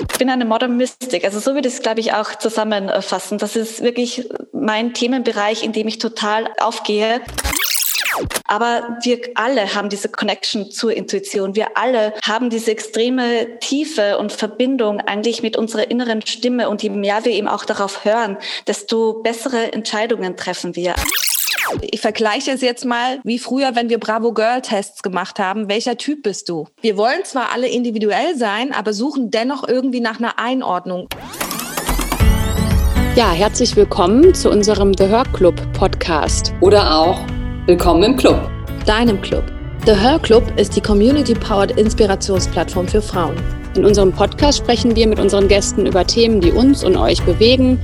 Ich bin eine Modern Mystic. Also so würde ich es, glaube ich, auch zusammenfassen. Das ist wirklich mein Themenbereich, in dem ich total aufgehe. Aber wir alle haben diese Connection zur Intuition. Wir alle haben diese extreme Tiefe und Verbindung eigentlich mit unserer inneren Stimme. Und je mehr wir eben auch darauf hören, desto bessere Entscheidungen treffen wir. Ich vergleiche es jetzt mal wie früher, wenn wir Bravo Girl Tests gemacht haben. Welcher Typ bist du? Wir wollen zwar alle individuell sein, aber suchen dennoch irgendwie nach einer Einordnung. Ja, herzlich willkommen zu unserem The Her Club Podcast. Oder auch Willkommen im Club. Deinem Club. The Her Club ist die Community-Powered Inspirationsplattform für Frauen. In unserem Podcast sprechen wir mit unseren Gästen über Themen, die uns und euch bewegen,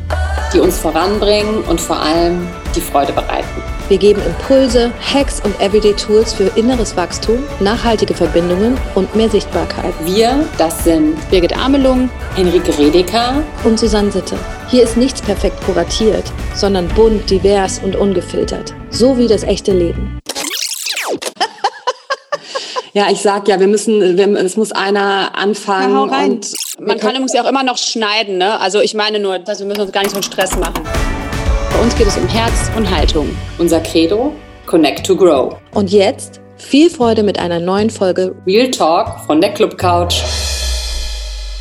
die uns voranbringen und vor allem die Freude bereiten. Wir geben Impulse, Hacks und Everyday Tools für inneres Wachstum, nachhaltige Verbindungen und mehr Sichtbarkeit. Wir, das sind Birgit Amelung, Henrike Redeker und Susanne Sitte. Hier ist nichts perfekt kuratiert, sondern bunt, divers und ungefiltert. So wie das echte Leben. Ja, ich sag ja, wir müssen, wir, es muss einer anfangen. Ja, und man kann übrigens ja auch immer noch schneiden, ne? Also ich meine nur, dass wir müssen uns gar nicht so einen Stress machen. Bei uns geht es um Herz und Haltung. Unser Credo, Connect to Grow. Und jetzt viel Freude mit einer neuen Folge Real Talk von der Club Couch.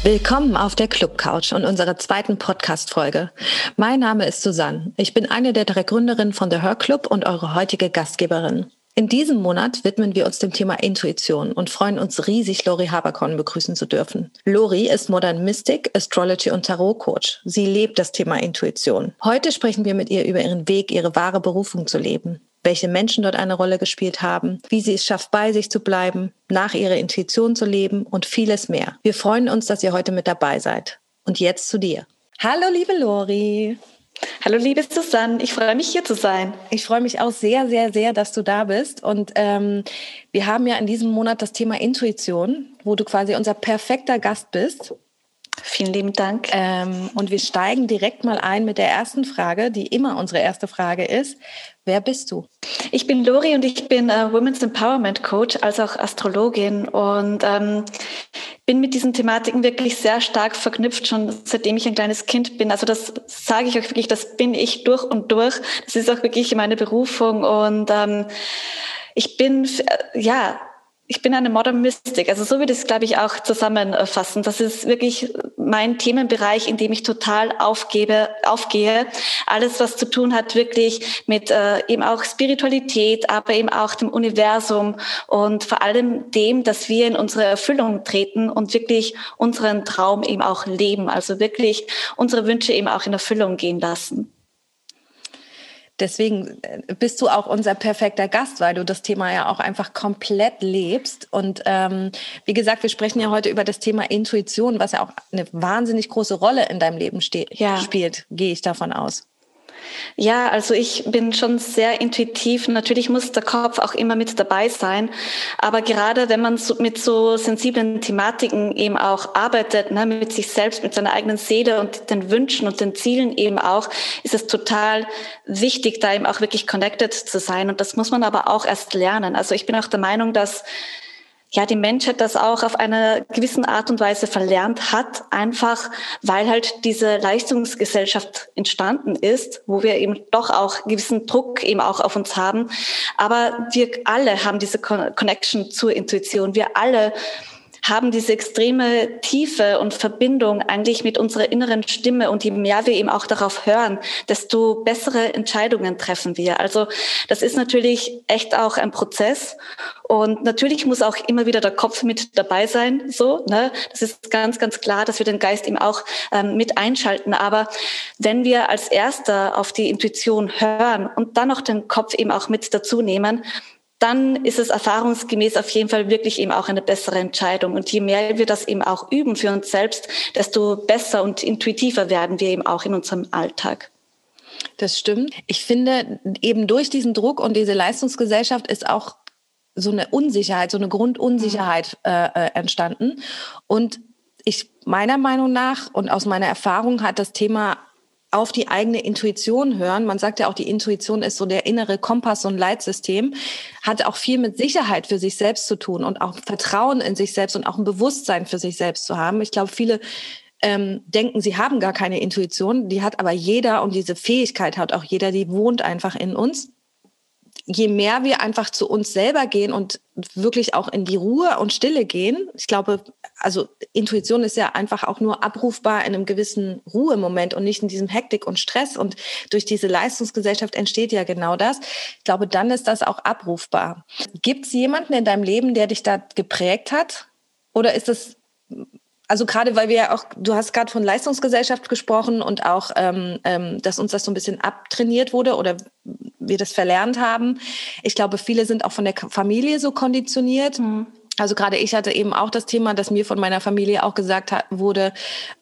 Willkommen auf der Club Couch und unserer zweiten Podcast-Folge. Mein Name ist Susanne. Ich bin eine der drei Gründerinnen von The Her Club und eure heutige Gastgeberin. In diesem Monat widmen wir uns dem Thema Intuition und freuen uns riesig, Lori Haberkorn begrüßen zu dürfen. Lori ist Modern Mystic, Astrology und Tarot Coach. Sie lebt das Thema Intuition. Heute sprechen wir mit ihr über ihren Weg, ihre wahre Berufung zu leben welche Menschen dort eine Rolle gespielt haben, wie sie es schafft, bei sich zu bleiben, nach ihrer Intuition zu leben und vieles mehr. Wir freuen uns, dass ihr heute mit dabei seid. Und jetzt zu dir. Hallo, liebe Lori. Hallo liebe Susanne, ich freue mich hier zu sein. Ich freue mich auch sehr, sehr, sehr, dass du da bist. Und ähm, wir haben ja in diesem Monat das Thema Intuition, wo du quasi unser perfekter Gast bist. Vielen lieben Dank. Ähm, und wir steigen direkt mal ein mit der ersten Frage, die immer unsere erste Frage ist. Wer bist du? Ich bin Lori und ich bin äh, Women's Empowerment Coach, als auch Astrologin und ähm, bin mit diesen Thematiken wirklich sehr stark verknüpft, schon seitdem ich ein kleines Kind bin. Also das sage ich euch wirklich, das bin ich durch und durch. Das ist auch wirklich meine Berufung und ähm, ich bin, äh, ja, ich bin eine Modern Mystic. Also so würde ich es, glaube ich, auch zusammenfassen. Das ist wirklich mein Themenbereich, in dem ich total aufgebe, aufgehe. Alles, was zu tun hat, wirklich mit äh, eben auch Spiritualität, aber eben auch dem Universum und vor allem dem, dass wir in unsere Erfüllung treten und wirklich unseren Traum eben auch leben. Also wirklich unsere Wünsche eben auch in Erfüllung gehen lassen. Deswegen äh, bist du auch unser perfekter Gast, weil du das Thema ja auch einfach komplett lebst. Und ähm, wie gesagt, wir sprechen ja heute über das Thema Intuition, was ja auch eine wahnsinnig große Rolle in deinem Leben ja. spielt, gehe ich davon aus. Ja, also ich bin schon sehr intuitiv. Natürlich muss der Kopf auch immer mit dabei sein. Aber gerade wenn man so mit so sensiblen Thematiken eben auch arbeitet, ne, mit sich selbst, mit seiner eigenen Seele und den Wünschen und den Zielen eben auch, ist es total wichtig, da eben auch wirklich connected zu sein. Und das muss man aber auch erst lernen. Also ich bin auch der Meinung, dass ja, die Menschheit das auch auf eine gewissen Art und Weise verlernt hat, einfach weil halt diese Leistungsgesellschaft entstanden ist, wo wir eben doch auch gewissen Druck eben auch auf uns haben. Aber wir alle haben diese Connection zur Intuition. Wir alle haben diese extreme Tiefe und Verbindung eigentlich mit unserer inneren Stimme. Und je mehr wir eben auch darauf hören, desto bessere Entscheidungen treffen wir. Also das ist natürlich echt auch ein Prozess. Und natürlich muss auch immer wieder der Kopf mit dabei sein. So, ne? Das ist ganz, ganz klar, dass wir den Geist eben auch ähm, mit einschalten. Aber wenn wir als Erster auf die Intuition hören und dann noch den Kopf eben auch mit dazu nehmen, dann ist es erfahrungsgemäß auf jeden Fall wirklich eben auch eine bessere Entscheidung. Und je mehr wir das eben auch üben für uns selbst, desto besser und intuitiver werden wir eben auch in unserem Alltag. Das stimmt. Ich finde, eben durch diesen Druck und diese Leistungsgesellschaft ist auch so eine Unsicherheit, so eine Grundunsicherheit mhm. äh, äh, entstanden. Und ich meiner Meinung nach und aus meiner Erfahrung hat das Thema auf die eigene Intuition hören. Man sagt ja auch, die Intuition ist so der innere Kompass und Leitsystem, hat auch viel mit Sicherheit für sich selbst zu tun und auch Vertrauen in sich selbst und auch ein Bewusstsein für sich selbst zu haben. Ich glaube, viele ähm, denken, sie haben gar keine Intuition, die hat aber jeder und diese Fähigkeit hat auch jeder, die wohnt einfach in uns je mehr wir einfach zu uns selber gehen und wirklich auch in die Ruhe und Stille gehen, ich glaube, also Intuition ist ja einfach auch nur abrufbar in einem gewissen Ruhemoment und nicht in diesem Hektik und Stress. Und durch diese Leistungsgesellschaft entsteht ja genau das. Ich glaube, dann ist das auch abrufbar. Gibt es jemanden in deinem Leben, der dich da geprägt hat? Oder ist es also gerade weil wir ja auch, du hast gerade von Leistungsgesellschaft gesprochen und auch, ähm, ähm, dass uns das so ein bisschen abtrainiert wurde oder wir das verlernt haben. Ich glaube, viele sind auch von der Familie so konditioniert. Mhm. Also gerade ich hatte eben auch das Thema, dass mir von meiner Familie auch gesagt hat, wurde,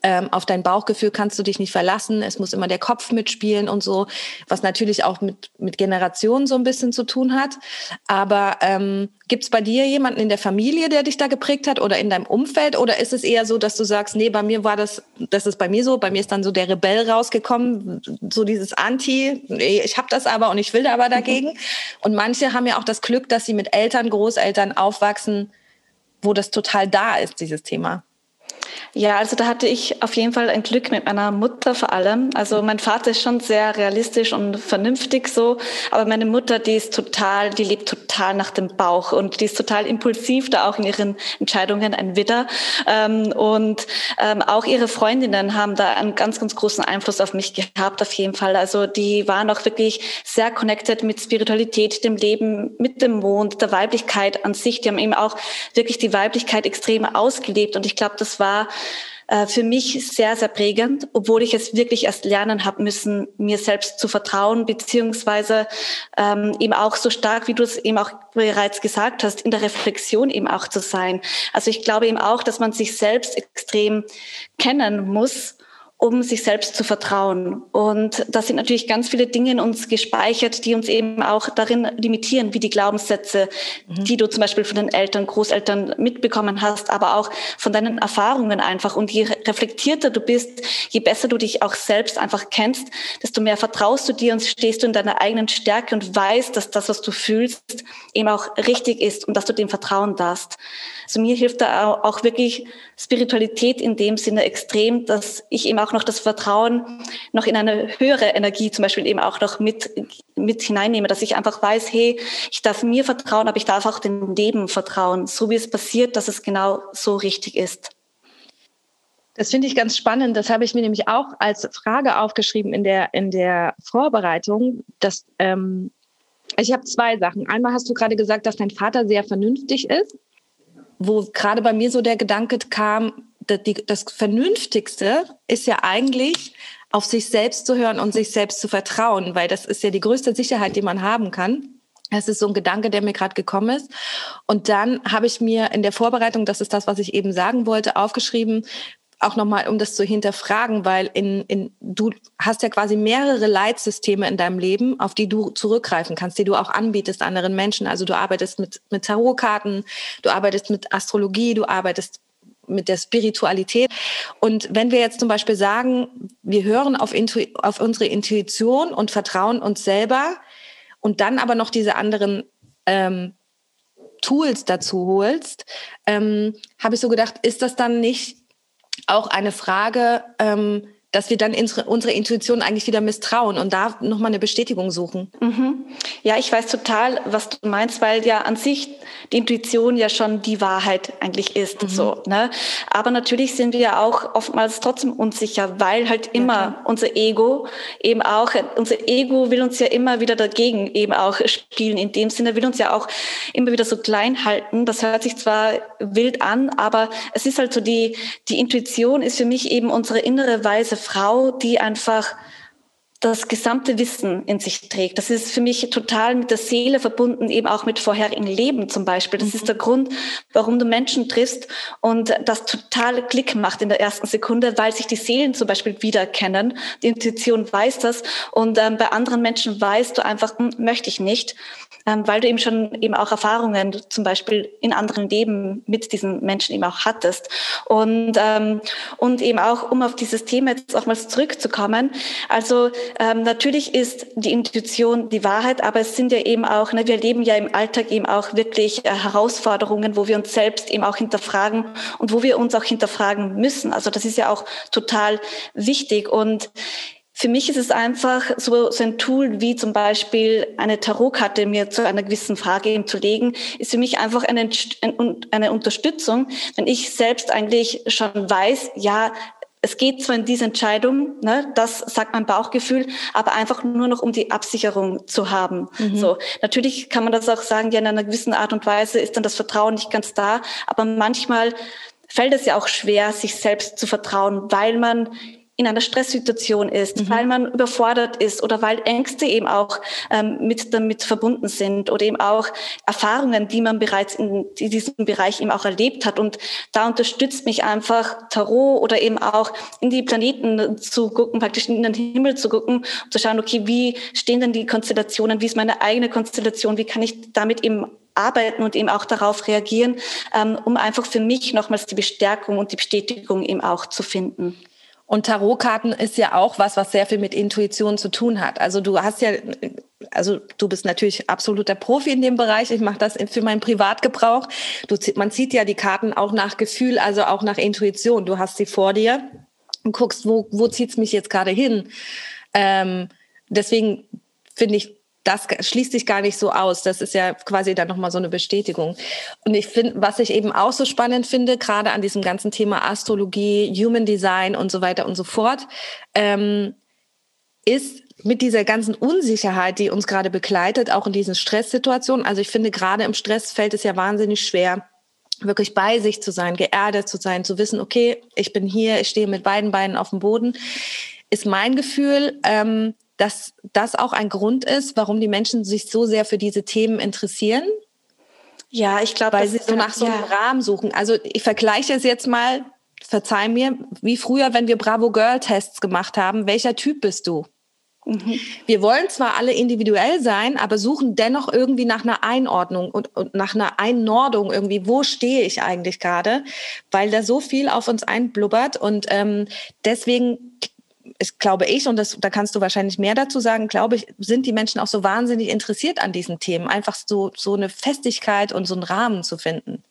ähm, auf dein Bauchgefühl kannst du dich nicht verlassen, es muss immer der Kopf mitspielen und so, was natürlich auch mit, mit Generationen so ein bisschen zu tun hat. Aber ähm, gibt es bei dir jemanden in der Familie, der dich da geprägt hat oder in deinem Umfeld? Oder ist es eher so, dass du sagst, nee, bei mir war das, das ist bei mir so, bei mir ist dann so der Rebell rausgekommen, so dieses Anti, nee, ich habe das aber und ich will da aber dagegen. Und manche haben ja auch das Glück, dass sie mit Eltern, Großeltern aufwachsen, wo das total da ist, dieses Thema. Ja, also da hatte ich auf jeden Fall ein Glück mit meiner Mutter vor allem. Also mein Vater ist schon sehr realistisch und vernünftig so, aber meine Mutter, die ist total, die lebt total nach dem Bauch und die ist total impulsiv, da auch in ihren Entscheidungen ein Widder. Ähm, und ähm, auch ihre Freundinnen haben da einen ganz, ganz großen Einfluss auf mich gehabt, auf jeden Fall. Also die waren auch wirklich sehr connected mit Spiritualität, dem Leben, mit dem Mond, der Weiblichkeit an sich. Die haben eben auch wirklich die Weiblichkeit extrem ausgelebt und ich glaube, das war äh, für mich sehr, sehr prägend, obwohl ich es wirklich erst lernen habe müssen, mir selbst zu vertrauen, beziehungsweise ähm, eben auch so stark, wie du es eben auch bereits gesagt hast, in der Reflexion eben auch zu sein. Also ich glaube eben auch, dass man sich selbst extrem kennen muss, um sich selbst zu vertrauen. Und da sind natürlich ganz viele Dinge in uns gespeichert, die uns eben auch darin limitieren, wie die Glaubenssätze, mhm. die du zum Beispiel von den Eltern, Großeltern mitbekommen hast, aber auch von deinen Erfahrungen einfach. Und je reflektierter du bist, je besser du dich auch selbst einfach kennst, desto mehr vertraust du dir und stehst du in deiner eigenen Stärke und weißt, dass das, was du fühlst, eben auch richtig ist und dass du dem vertrauen darfst. Also mir hilft da auch wirklich Spiritualität in dem Sinne extrem, dass ich eben auch noch das Vertrauen noch in eine höhere Energie zum Beispiel eben auch noch mit, mit hineinnehme, dass ich einfach weiß, hey, ich darf mir vertrauen, aber ich darf auch dem Leben vertrauen, so wie es passiert, dass es genau so richtig ist. Das finde ich ganz spannend. Das habe ich mir nämlich auch als Frage aufgeschrieben in der, in der Vorbereitung. Dass, ähm, ich habe zwei Sachen. Einmal hast du gerade gesagt, dass dein Vater sehr vernünftig ist wo gerade bei mir so der Gedanke kam, das Vernünftigste ist ja eigentlich, auf sich selbst zu hören und sich selbst zu vertrauen, weil das ist ja die größte Sicherheit, die man haben kann. Das ist so ein Gedanke, der mir gerade gekommen ist. Und dann habe ich mir in der Vorbereitung, das ist das, was ich eben sagen wollte, aufgeschrieben, auch nochmal, um das zu hinterfragen, weil in, in, du hast ja quasi mehrere Leitsysteme in deinem Leben, auf die du zurückgreifen kannst, die du auch anbietest anderen Menschen. Also du arbeitest mit, mit Tarotkarten, du arbeitest mit Astrologie, du arbeitest mit der Spiritualität. Und wenn wir jetzt zum Beispiel sagen, wir hören auf, Intu auf unsere Intuition und vertrauen uns selber und dann aber noch diese anderen ähm, Tools dazu holst, ähm, habe ich so gedacht, ist das dann nicht auch eine Frage, ähm, dass wir dann unsere Intuition eigentlich wieder misstrauen und da nochmal eine Bestätigung suchen. Mhm. Ja, ich weiß total, was du meinst, weil ja an sich die Intuition ja schon die Wahrheit eigentlich ist. Mhm. So, ne? Aber natürlich sind wir ja auch oftmals trotzdem unsicher, weil halt immer ja, unser Ego eben auch, unser Ego will uns ja immer wieder dagegen eben auch spielen. In dem Sinne will uns ja auch immer wieder so klein halten. Das hört sich zwar wild an, aber es ist halt so, die, die Intuition ist für mich eben unsere innere Weise Frau, die einfach das gesamte Wissen in sich trägt. Das ist für mich total mit der Seele verbunden, eben auch mit vorherigen Leben zum Beispiel. Das mhm. ist der Grund, warum du Menschen triffst und das total Klick macht in der ersten Sekunde, weil sich die Seelen zum Beispiel wiedererkennen. Die Intuition weiß das und ähm, bei anderen Menschen weißt du einfach, hm, möchte ich nicht, ähm, weil du eben schon eben auch Erfahrungen zum Beispiel in anderen Leben mit diesen Menschen eben auch hattest. Und, ähm, und eben auch, um auf dieses Thema jetzt auch mal zurückzukommen, also ähm, natürlich ist die Intuition die Wahrheit, aber es sind ja eben auch, ne, wir leben ja im Alltag eben auch wirklich äh, Herausforderungen, wo wir uns selbst eben auch hinterfragen und wo wir uns auch hinterfragen müssen. Also das ist ja auch total wichtig und für mich ist es einfach so, so ein Tool wie zum Beispiel eine Tarotkarte mir zu einer gewissen Frage eben zu legen, ist für mich einfach eine, eine Unterstützung, wenn ich selbst eigentlich schon weiß, ja, es geht zwar in diese Entscheidung, ne, das sagt mein Bauchgefühl, aber einfach nur noch um die Absicherung zu haben. Mhm. So, natürlich kann man das auch sagen, ja, in einer gewissen Art und Weise ist dann das Vertrauen nicht ganz da, aber manchmal fällt es ja auch schwer, sich selbst zu vertrauen, weil man in einer Stresssituation ist, mhm. weil man überfordert ist oder weil Ängste eben auch ähm, mit damit verbunden sind oder eben auch Erfahrungen, die man bereits in, diesem Bereich eben auch erlebt hat. Und da unterstützt mich einfach Tarot oder eben auch in die Planeten zu gucken, praktisch in den Himmel zu gucken, und zu schauen, okay, wie stehen denn die Konstellationen, wie ist meine eigene Konstellation, wie kann ich damit eben arbeiten und eben auch darauf reagieren, ähm, um einfach für mich nochmals die Bestärkung und die Bestätigung eben auch zu finden. Und Tarotkarten ist ja auch was, was sehr viel mit Intuition zu tun hat. Also du hast ja, also du bist natürlich absoluter Profi in dem Bereich. Ich mache das für meinen Privatgebrauch. Du, man zieht ja die Karten auch nach Gefühl, also auch nach Intuition. Du hast sie vor dir und guckst, wo, wo zieht's mich jetzt gerade hin. Ähm, deswegen finde ich das schließt sich gar nicht so aus. Das ist ja quasi dann nochmal so eine Bestätigung. Und ich finde, was ich eben auch so spannend finde, gerade an diesem ganzen Thema Astrologie, Human Design und so weiter und so fort, ähm, ist mit dieser ganzen Unsicherheit, die uns gerade begleitet, auch in diesen Stresssituationen. Also ich finde, gerade im Stress fällt es ja wahnsinnig schwer, wirklich bei sich zu sein, geerdet zu sein, zu wissen, okay, ich bin hier, ich stehe mit beiden Beinen auf dem Boden, ist mein Gefühl, ähm, dass das auch ein Grund ist, warum die Menschen sich so sehr für diese Themen interessieren? Ja, ich glaube, weil sie so nach so einem ja. Rahmen suchen. Also ich vergleiche es jetzt mal, verzeih mir, wie früher, wenn wir Bravo Girl Tests gemacht haben. Welcher Typ bist du? Mhm. Wir wollen zwar alle individuell sein, aber suchen dennoch irgendwie nach einer Einordnung und, und nach einer Einnordung irgendwie. Wo stehe ich eigentlich gerade? Weil da so viel auf uns einblubbert und ähm, deswegen ist, glaube ich, und das, da kannst du wahrscheinlich mehr dazu sagen, glaube ich, sind die Menschen auch so wahnsinnig interessiert an diesen Themen, einfach so, so eine Festigkeit und so einen Rahmen zu finden.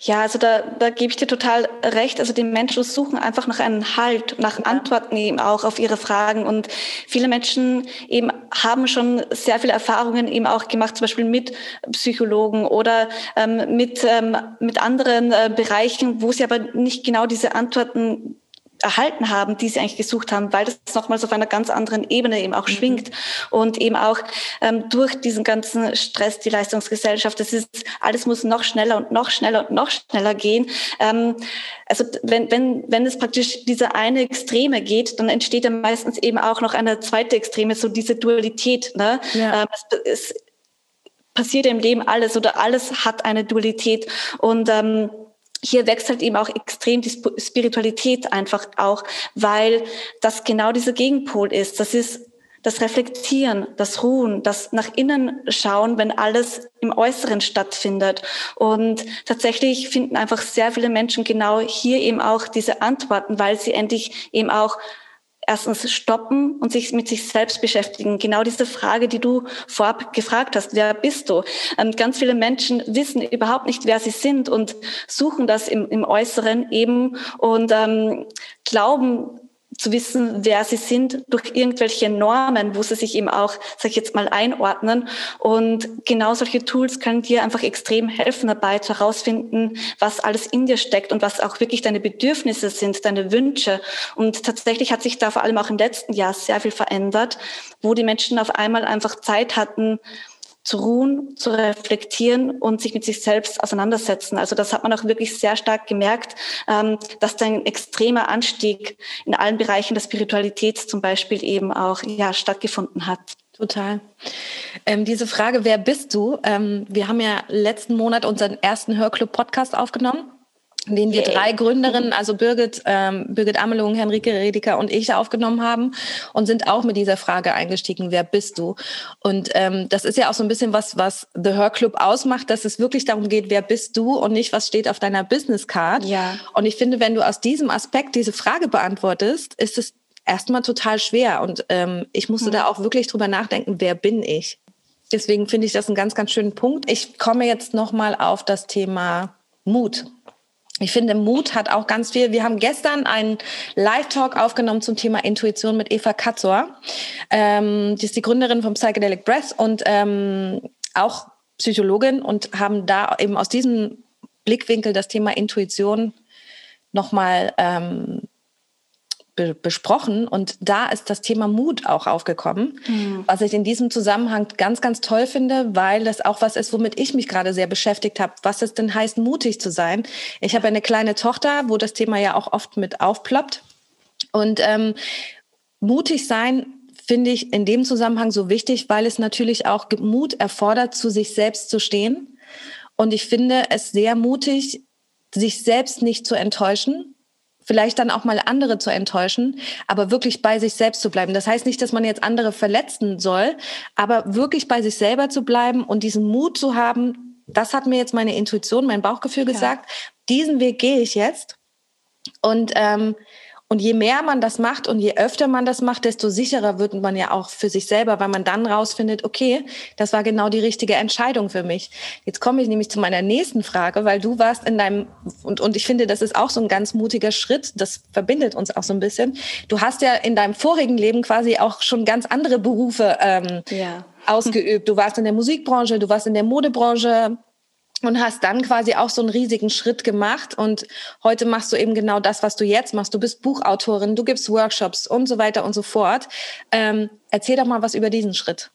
Ja, also da, da gebe ich dir total recht. Also die Menschen suchen einfach nach einem Halt, nach. Antworten eben auch auf ihre Fragen. Und viele Menschen eben haben schon sehr viele Erfahrungen eben auch gemacht, zum Beispiel mit Psychologen oder ähm, mit, ähm, mit anderen äh, Bereichen, wo sie aber nicht genau diese Antworten erhalten haben, die sie eigentlich gesucht haben, weil das nochmals auf einer ganz anderen Ebene eben auch mhm. schwingt und eben auch ähm, durch diesen ganzen Stress, die Leistungsgesellschaft, das ist, alles muss noch schneller und noch schneller und noch schneller gehen. Ähm, also wenn, wenn, wenn es praktisch diese eine Extreme geht, dann entsteht ja meistens eben auch noch eine zweite Extreme, so diese Dualität. Ne? Ja. Ähm, es, es passiert im Leben alles oder alles hat eine Dualität und ähm, hier wechselt eben auch extrem die Spiritualität einfach auch, weil das genau dieser Gegenpol ist. Das ist das Reflektieren, das Ruhen, das nach innen schauen, wenn alles im Äußeren stattfindet. Und tatsächlich finden einfach sehr viele Menschen genau hier eben auch diese Antworten, weil sie endlich eben auch erstens stoppen und sich mit sich selbst beschäftigen. Genau diese Frage, die du vorab gefragt hast, wer bist du? Ähm, ganz viele Menschen wissen überhaupt nicht, wer sie sind und suchen das im, im Äußeren eben und ähm, glauben, zu wissen, wer sie sind durch irgendwelche Normen, wo sie sich eben auch, sag ich jetzt mal, einordnen. Und genau solche Tools können dir einfach extrem helfen dabei zu herausfinden, was alles in dir steckt und was auch wirklich deine Bedürfnisse sind, deine Wünsche. Und tatsächlich hat sich da vor allem auch im letzten Jahr sehr viel verändert, wo die Menschen auf einmal einfach Zeit hatten, zu ruhen, zu reflektieren und sich mit sich selbst auseinandersetzen. Also das hat man auch wirklich sehr stark gemerkt, ähm, dass da ein extremer Anstieg in allen Bereichen der Spiritualität zum Beispiel eben auch ja, stattgefunden hat. Total. Ähm, diese Frage, wer bist du? Ähm, wir haben ja letzten Monat unseren ersten Hörclub-Podcast aufgenommen den wir drei Gründerinnen, also Birgit, ähm, Birgit Amelung, Henrike Redeker und ich aufgenommen haben und sind auch mit dieser Frage eingestiegen, wer bist du? Und ähm, das ist ja auch so ein bisschen was, was The Her Club ausmacht, dass es wirklich darum geht, wer bist du und nicht, was steht auf deiner Business Card. Ja. Und ich finde, wenn du aus diesem Aspekt diese Frage beantwortest, ist es erstmal total schwer. Und ähm, ich musste mhm. da auch wirklich drüber nachdenken, wer bin ich? Deswegen finde ich das einen ganz, ganz schönen Punkt. Ich komme jetzt nochmal auf das Thema Mut ich finde, Mut hat auch ganz viel. Wir haben gestern einen Live-Talk aufgenommen zum Thema Intuition mit Eva Katzor. Ähm, die ist die Gründerin vom Psychedelic Breath und ähm, auch Psychologin und haben da eben aus diesem Blickwinkel das Thema Intuition nochmal ähm, be besprochen und da ist das Thema Mut auch aufgekommen, mhm. was ich in diesem Zusammenhang ganz, ganz toll finde, weil das auch was ist, womit ich mich gerade sehr beschäftigt habe, was es denn heißt, mutig zu sein. Ich habe eine kleine Tochter, wo das Thema ja auch oft mit aufploppt und ähm, mutig sein finde ich in dem Zusammenhang so wichtig, weil es natürlich auch Mut erfordert, zu sich selbst zu stehen. Und ich finde es sehr mutig, sich selbst nicht zu enttäuschen, vielleicht dann auch mal andere zu enttäuschen, aber wirklich bei sich selbst zu bleiben. Das heißt nicht, dass man jetzt andere verletzen soll, aber wirklich bei sich selber zu bleiben und diesen Mut zu haben, das hat mir jetzt meine Intuition, mein Bauchgefühl ja. gesagt, diesen Weg gehe ich jetzt. Und ähm, und je mehr man das macht und je öfter man das macht, desto sicherer wird man ja auch für sich selber, weil man dann rausfindet, okay, das war genau die richtige Entscheidung für mich. Jetzt komme ich nämlich zu meiner nächsten Frage, weil du warst in deinem, und, und ich finde, das ist auch so ein ganz mutiger Schritt, das verbindet uns auch so ein bisschen. Du hast ja in deinem vorigen Leben quasi auch schon ganz andere Berufe ähm, ja. ausgeübt. Du warst in der Musikbranche, du warst in der Modebranche, und hast dann quasi auch so einen riesigen Schritt gemacht und heute machst du eben genau das, was du jetzt machst. Du bist Buchautorin, du gibst Workshops und so weiter und so fort. Ähm, erzähl doch mal was über diesen Schritt.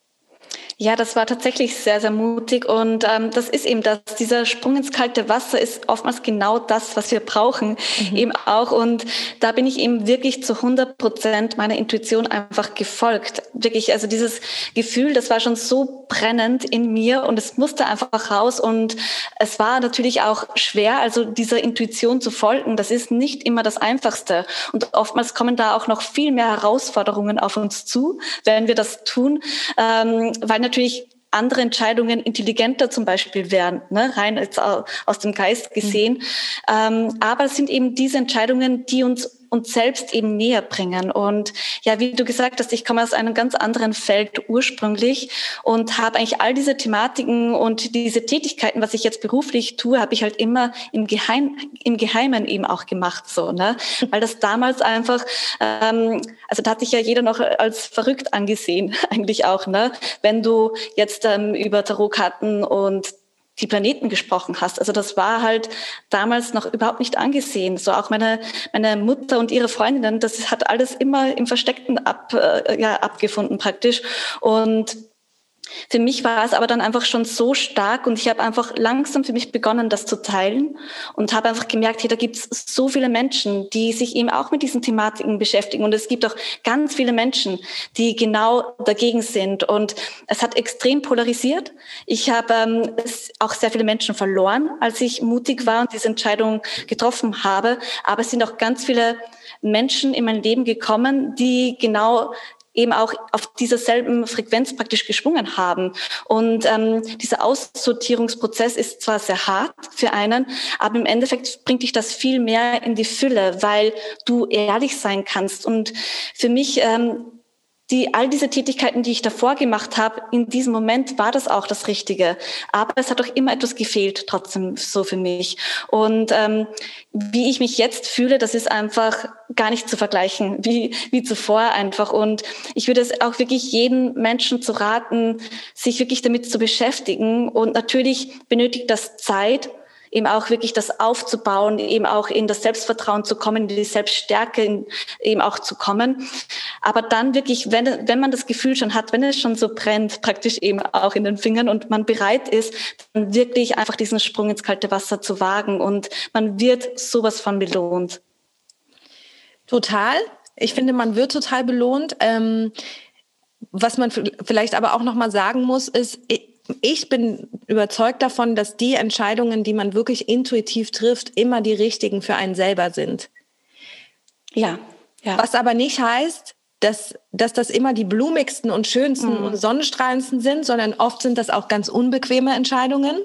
Ja, das war tatsächlich sehr, sehr mutig und ähm, das ist eben das. Dieser Sprung ins kalte Wasser ist oftmals genau das, was wir brauchen mhm. eben auch und da bin ich eben wirklich zu 100 Prozent meiner Intuition einfach gefolgt. Wirklich, also dieses Gefühl, das war schon so brennend in mir und es musste einfach raus und es war natürlich auch schwer, also dieser Intuition zu folgen. Das ist nicht immer das Einfachste und oftmals kommen da auch noch viel mehr Herausforderungen auf uns zu, wenn wir das tun, ähm, weil natürlich andere Entscheidungen intelligenter zum Beispiel wären, ne? rein jetzt aus dem Geist gesehen. Mhm. Ähm, aber es sind eben diese Entscheidungen, die uns uns selbst eben näher bringen. Und ja, wie du gesagt hast, ich komme aus einem ganz anderen Feld ursprünglich und habe eigentlich all diese Thematiken und diese Tätigkeiten, was ich jetzt beruflich tue, habe ich halt immer im, Geheim, im Geheimen eben auch gemacht, so, ne? Weil das damals einfach, ähm, also da hat sich ja jeder noch als verrückt angesehen, eigentlich auch, ne? Wenn du jetzt ähm, über Tarotkarten und die Planeten gesprochen hast. Also das war halt damals noch überhaupt nicht angesehen. So auch meine, meine Mutter und ihre Freundinnen, das hat alles immer im Versteckten ab, äh, ja, abgefunden praktisch. Und für mich war es aber dann einfach schon so stark und ich habe einfach langsam für mich begonnen, das zu teilen und habe einfach gemerkt, hier, da gibt es so viele Menschen, die sich eben auch mit diesen Thematiken beschäftigen und es gibt auch ganz viele Menschen, die genau dagegen sind und es hat extrem polarisiert. Ich habe ähm, auch sehr viele Menschen verloren, als ich mutig war und diese Entscheidung getroffen habe, aber es sind auch ganz viele Menschen in mein Leben gekommen, die genau eben auch auf dieser selben Frequenz praktisch geschwungen haben. Und ähm, dieser Aussortierungsprozess ist zwar sehr hart für einen, aber im Endeffekt bringt dich das viel mehr in die Fülle, weil du ehrlich sein kannst. Und für mich ähm, die, all diese Tätigkeiten, die ich davor gemacht habe, in diesem Moment war das auch das Richtige. Aber es hat doch immer etwas gefehlt, trotzdem so für mich. Und ähm, wie ich mich jetzt fühle, das ist einfach gar nicht zu vergleichen, wie, wie zuvor einfach. Und ich würde es auch wirklich jedem Menschen zu raten, sich wirklich damit zu beschäftigen. Und natürlich benötigt das Zeit, eben auch wirklich das aufzubauen, eben auch in das Selbstvertrauen zu kommen, in die Selbststärke eben auch zu kommen. Aber dann wirklich, wenn, wenn man das Gefühl schon hat, wenn es schon so brennt, praktisch eben auch in den Fingern und man bereit ist, dann wirklich einfach diesen Sprung ins kalte Wasser zu wagen und man wird sowas von belohnt. Total. Ich finde, man wird total belohnt. Ähm, was man vielleicht aber auch noch mal sagen muss, ist, ich bin überzeugt davon, dass die Entscheidungen, die man wirklich intuitiv trifft, immer die richtigen für einen selber sind. Ja. ja. Was aber nicht heißt, dass, dass das immer die blumigsten und schönsten mhm. und sonnenstrahlendsten sind, sondern oft sind das auch ganz unbequeme Entscheidungen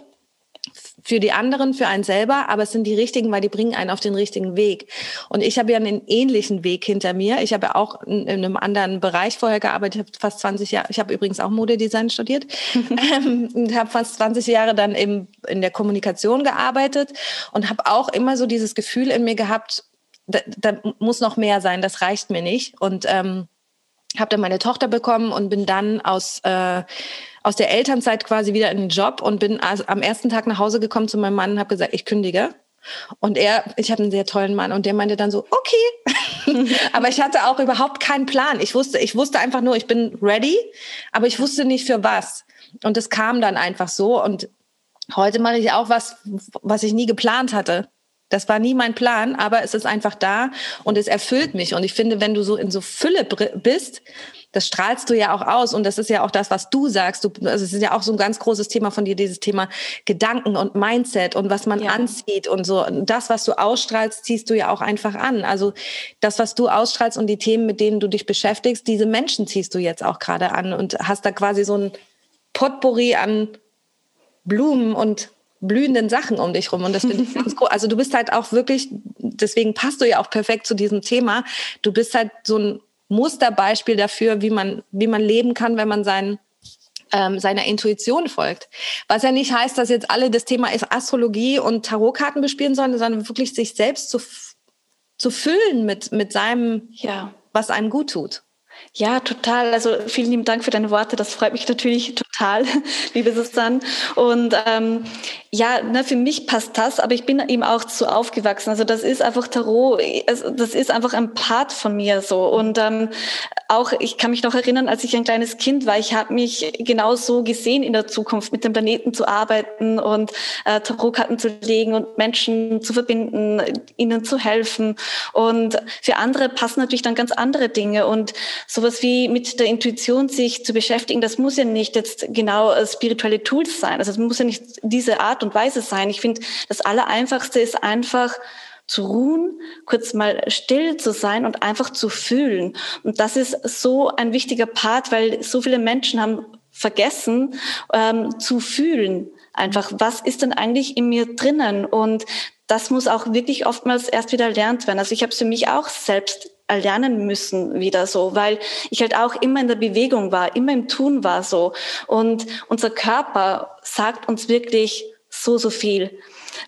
für die anderen, für einen selber, aber es sind die richtigen, weil die bringen einen auf den richtigen Weg. Und ich habe ja einen ähnlichen Weg hinter mir. Ich habe ja auch in, in einem anderen Bereich vorher gearbeitet, habe fast 20 Jahre, ich habe übrigens auch Modedesign studiert ähm, und habe fast 20 Jahre dann eben in der Kommunikation gearbeitet und habe auch immer so dieses Gefühl in mir gehabt, da, da muss noch mehr sein, das reicht mir nicht. Und ähm, habe dann meine Tochter bekommen und bin dann aus äh, aus der Elternzeit quasi wieder in den Job und bin am ersten Tag nach Hause gekommen zu meinem Mann und habe gesagt, ich kündige. Und er, ich hatte einen sehr tollen Mann und der meinte dann so, okay. aber ich hatte auch überhaupt keinen Plan. Ich wusste, ich wusste einfach nur, ich bin ready, aber ich wusste nicht für was. Und es kam dann einfach so. Und heute mache ich auch was, was ich nie geplant hatte. Das war nie mein Plan, aber es ist einfach da und es erfüllt mich. Und ich finde, wenn du so in so Fülle bist, das strahlst du ja auch aus und das ist ja auch das, was du sagst. Du, also es ist ja auch so ein ganz großes Thema von dir, dieses Thema Gedanken und Mindset und was man ja. anzieht und so. Das, was du ausstrahlst, ziehst du ja auch einfach an. Also das, was du ausstrahlst und die Themen, mit denen du dich beschäftigst, diese Menschen ziehst du jetzt auch gerade an und hast da quasi so ein Potpourri an Blumen und blühenden Sachen um dich rum. Und das finde ich ganz cool. Also du bist halt auch wirklich, deswegen passt du ja auch perfekt zu diesem Thema. Du bist halt so ein Musterbeispiel dafür, wie man, wie man leben kann, wenn man sein, ähm, seiner Intuition folgt. Was ja nicht heißt, dass jetzt alle das Thema ist Astrologie und Tarotkarten bespielen sollen, sondern wirklich sich selbst zu, zu füllen mit, mit seinem, ja. was einem gut tut. Ja, total. Also vielen lieben Dank für deine Worte. Das freut mich natürlich total, liebe Susanne. Und ähm, ja, ne, für mich passt das, aber ich bin eben auch zu aufgewachsen. Also das ist einfach Tarot, das ist einfach ein Part von mir so. Und ähm, auch, ich kann mich noch erinnern, als ich ein kleines Kind war, ich habe mich genau so gesehen in der Zukunft, mit dem Planeten zu arbeiten und äh, Tarotkarten zu legen und Menschen zu verbinden, ihnen zu helfen. Und für andere passen natürlich dann ganz andere Dinge. Und sowas wie mit der Intuition sich zu beschäftigen, das muss ja nicht jetzt genau äh, spirituelle Tools sein. Also es muss ja nicht diese Art und Weise sein. Ich finde, das Allereinfachste ist einfach, zu ruhen, kurz mal still zu sein und einfach zu fühlen. Und das ist so ein wichtiger Part, weil so viele Menschen haben vergessen ähm, zu fühlen. Einfach, was ist denn eigentlich in mir drinnen? Und das muss auch wirklich oftmals erst wieder erlernt werden. Also ich habe es für mich auch selbst erlernen müssen wieder so, weil ich halt auch immer in der Bewegung war, immer im Tun war so. Und unser Körper sagt uns wirklich so, so viel.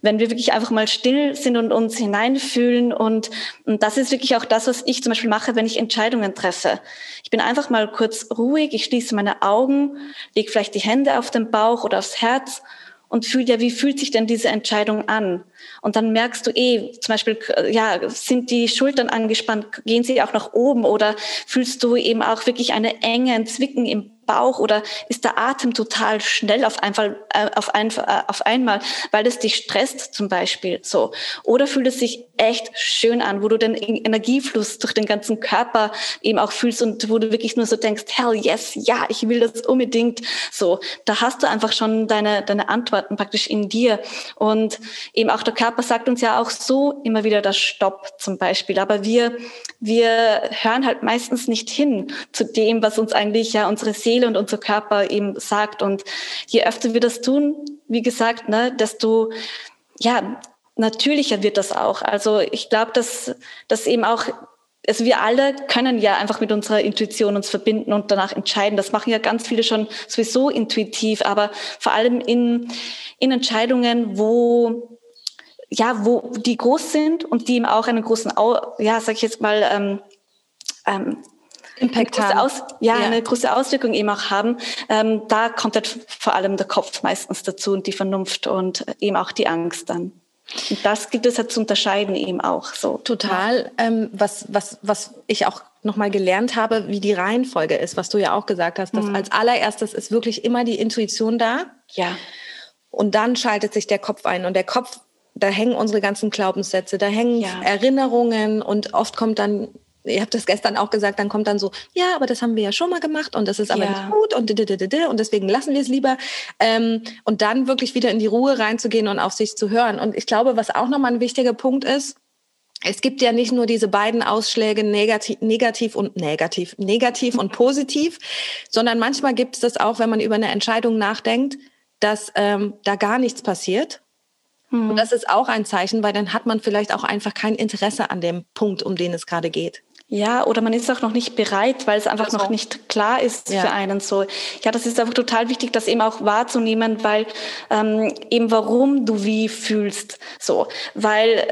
Wenn wir wirklich einfach mal still sind und uns hineinfühlen und, und das ist wirklich auch das, was ich zum Beispiel mache, wenn ich Entscheidungen treffe. Ich bin einfach mal kurz ruhig, ich schließe meine Augen, lege vielleicht die Hände auf den Bauch oder aufs Herz und fühl ja, wie fühlt sich denn diese Entscheidung an? Und dann merkst du eh, zum Beispiel, ja, sind die Schultern angespannt, gehen sie auch nach oben oder fühlst du eben auch wirklich eine Enge, ein Zwicken im Bauch oder ist der Atem total schnell auf, einmal, äh, auf, ein, äh, auf einmal, weil es dich stresst zum Beispiel so. Oder fühlt es sich echt schön an, wo du den Energiefluss durch den ganzen Körper eben auch fühlst und wo du wirklich nur so denkst, hell yes, ja, ich will das unbedingt so. Da hast du einfach schon deine, deine Antworten praktisch in dir. Und eben auch der Körper sagt uns ja auch so immer wieder das Stopp zum Beispiel. Aber wir, wir hören halt meistens nicht hin zu dem, was uns eigentlich ja unsere Seele und unser Körper eben sagt. Und je öfter wir das tun, wie gesagt, ne, desto ja, natürlicher wird das auch. Also ich glaube, dass, dass eben auch also wir alle können ja einfach mit unserer Intuition uns verbinden und danach entscheiden. Das machen ja ganz viele schon sowieso intuitiv, aber vor allem in, in Entscheidungen, wo ja, wo die groß sind und die eben auch einen großen, ja, sag ich jetzt mal, ähm, ähm, Impact eine haben. Aus, ja, ja, eine große Auswirkung eben auch haben. Ähm, da kommt halt vor allem der Kopf meistens dazu und die Vernunft und eben auch die Angst dann. Und das gibt es halt zu unterscheiden eben auch so. Total. Ähm, was, was, was ich auch nochmal gelernt habe, wie die Reihenfolge ist, was du ja auch gesagt hast, dass mhm. als allererstes ist wirklich immer die Intuition da. Ja. Und dann schaltet sich der Kopf ein. Und der Kopf, da hängen unsere ganzen Glaubenssätze, da hängen ja. Erinnerungen und oft kommt dann ihr habt das gestern auch gesagt, dann kommt dann so, ja, aber das haben wir ja schon mal gemacht und das ist aber ja. nicht gut und und deswegen lassen wir es lieber. Ähm, und dann wirklich wieder in die Ruhe reinzugehen und auf sich zu hören. Und ich glaube, was auch nochmal ein wichtiger Punkt ist, es gibt ja nicht nur diese beiden Ausschläge negativ, negativ und negativ, negativ und positiv, sondern manchmal gibt es das auch, wenn man über eine Entscheidung nachdenkt, dass ähm, da gar nichts passiert. Und hm. das ist auch ein Zeichen, weil dann hat man vielleicht auch einfach kein Interesse an dem Punkt, um den es gerade geht. Ja, oder man ist auch noch nicht bereit, weil es einfach also. noch nicht klar ist ja. für einen so. Ja, das ist einfach total wichtig, das eben auch wahrzunehmen, weil ähm, eben warum du wie fühlst, so, weil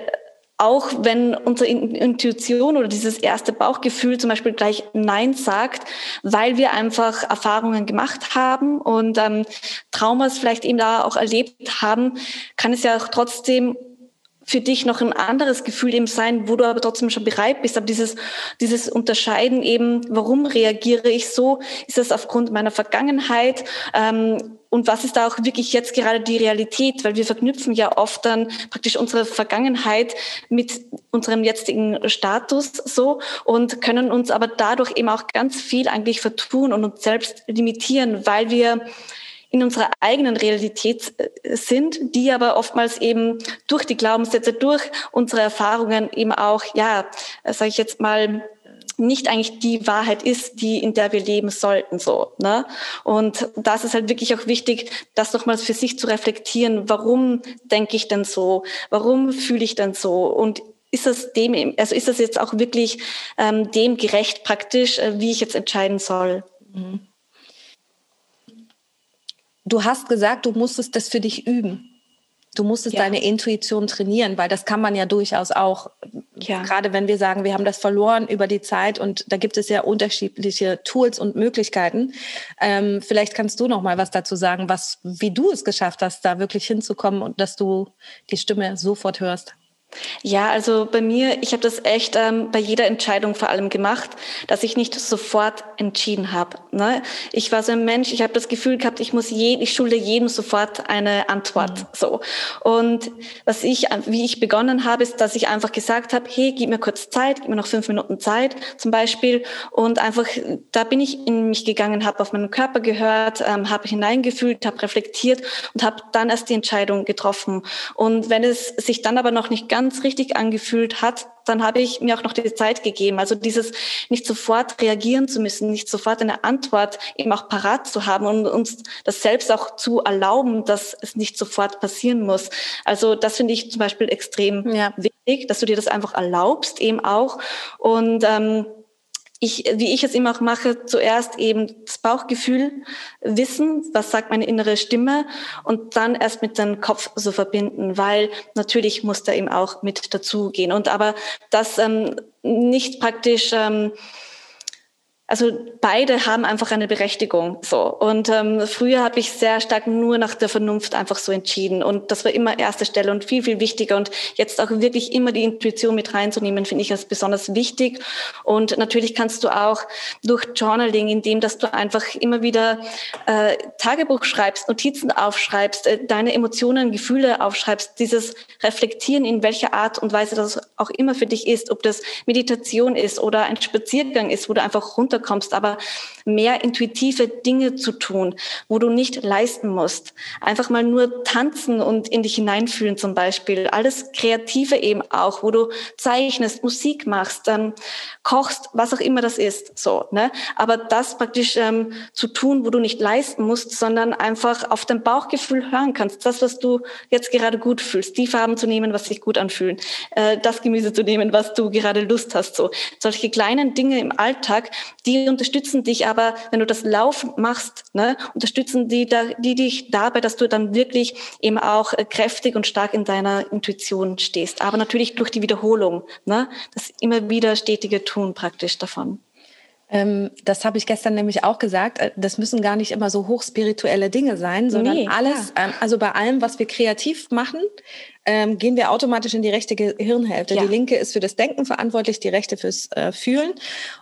auch wenn unsere Intuition oder dieses erste Bauchgefühl zum Beispiel gleich Nein sagt, weil wir einfach Erfahrungen gemacht haben und ähm, Traumas vielleicht eben da auch erlebt haben, kann es ja auch trotzdem für dich noch ein anderes Gefühl eben sein, wo du aber trotzdem schon bereit bist. Aber dieses, dieses Unterscheiden eben, warum reagiere ich so? Ist das aufgrund meiner Vergangenheit? Ähm, und was ist da auch wirklich jetzt gerade die Realität? Weil wir verknüpfen ja oft dann praktisch unsere Vergangenheit mit unserem jetzigen Status so und können uns aber dadurch eben auch ganz viel eigentlich vertun und uns selbst limitieren, weil wir in unserer eigenen Realität äh, sind, die aber oftmals eben durch die Glaubenssätze, durch unsere Erfahrungen eben auch, ja, sage ich jetzt mal, nicht eigentlich die Wahrheit ist, die in der wir leben sollten so. Ne? Und das ist halt wirklich auch wichtig, das nochmals für sich zu reflektieren. Warum denke ich denn so? Warum fühle ich denn so? Und ist das dem, also ist das jetzt auch wirklich ähm, dem gerecht praktisch, äh, wie ich jetzt entscheiden soll? Mhm. Du hast gesagt, du musstest das für dich üben. Du musstest ja. deine Intuition trainieren, weil das kann man ja durchaus auch. Ja. Gerade wenn wir sagen, wir haben das verloren über die Zeit und da gibt es ja unterschiedliche Tools und Möglichkeiten. Ähm, vielleicht kannst du noch mal was dazu sagen, was, wie du es geschafft hast, da wirklich hinzukommen und dass du die Stimme sofort hörst. Ja, also bei mir, ich habe das echt ähm, bei jeder Entscheidung vor allem gemacht, dass ich nicht sofort entschieden habe. Ne? Ich war so ein Mensch, ich habe das Gefühl gehabt, ich muss je, ich schulde jedem sofort eine Antwort. Mhm. So und was ich, wie ich begonnen habe, ist, dass ich einfach gesagt habe, hey, gib mir kurz Zeit, gib mir noch fünf Minuten Zeit, zum Beispiel und einfach, da bin ich in mich gegangen, habe auf meinen Körper gehört, ähm, habe hineingefühlt, habe reflektiert und habe dann erst die Entscheidung getroffen. Und wenn es sich dann aber noch nicht ganz ganz richtig angefühlt hat, dann habe ich mir auch noch die Zeit gegeben. Also dieses nicht sofort reagieren zu müssen, nicht sofort eine Antwort eben auch parat zu haben und uns das selbst auch zu erlauben, dass es nicht sofort passieren muss. Also das finde ich zum Beispiel extrem ja. wichtig, dass du dir das einfach erlaubst eben auch und ähm, ich, wie ich es immer auch mache, zuerst eben das Bauchgefühl wissen, was sagt meine innere Stimme und dann erst mit dem Kopf so verbinden, weil natürlich muss da eben auch mit dazugehen. Und aber das ähm, nicht praktisch ähm, also beide haben einfach eine Berechtigung. So. Und ähm, früher habe ich sehr stark nur nach der Vernunft einfach so entschieden. Und das war immer erste Stelle und viel viel wichtiger. Und jetzt auch wirklich immer die Intuition mit reinzunehmen finde ich als besonders wichtig. Und natürlich kannst du auch durch Journaling, indem dass du einfach immer wieder äh, Tagebuch schreibst, Notizen aufschreibst, äh, deine Emotionen, Gefühle aufschreibst, dieses Reflektieren in welcher Art und Weise das auch immer für dich ist, ob das Meditation ist oder ein Spaziergang ist, wo du einfach runter runterkommst, aber mehr intuitive Dinge zu tun, wo du nicht leisten musst. Einfach mal nur tanzen und in dich hineinfühlen zum Beispiel. Alles Kreative eben auch, wo du zeichnest, Musik machst, ähm, kochst, was auch immer das ist. So, ne? Aber das praktisch ähm, zu tun, wo du nicht leisten musst, sondern einfach auf dein Bauchgefühl hören kannst. Das, was du jetzt gerade gut fühlst. Die Farben zu nehmen, was sich gut anfühlen. Äh, das Gemüse zu nehmen, was du gerade Lust hast. So solche kleinen Dinge im Alltag, die unterstützen dich aber, wenn du das Laufen machst, ne, unterstützen die, da, die dich dabei, dass du dann wirklich eben auch äh, kräftig und stark in deiner Intuition stehst. Aber natürlich durch die Wiederholung, ne, das immer wieder stetige Tun praktisch davon. Ähm, das habe ich gestern nämlich auch gesagt. Äh, das müssen gar nicht immer so hochspirituelle Dinge sein, sondern nee, alles, ähm, also bei allem, was wir kreativ machen, ähm, gehen wir automatisch in die rechte Gehirnhälfte. Ja. Die linke ist für das Denken verantwortlich, die rechte fürs äh, Fühlen.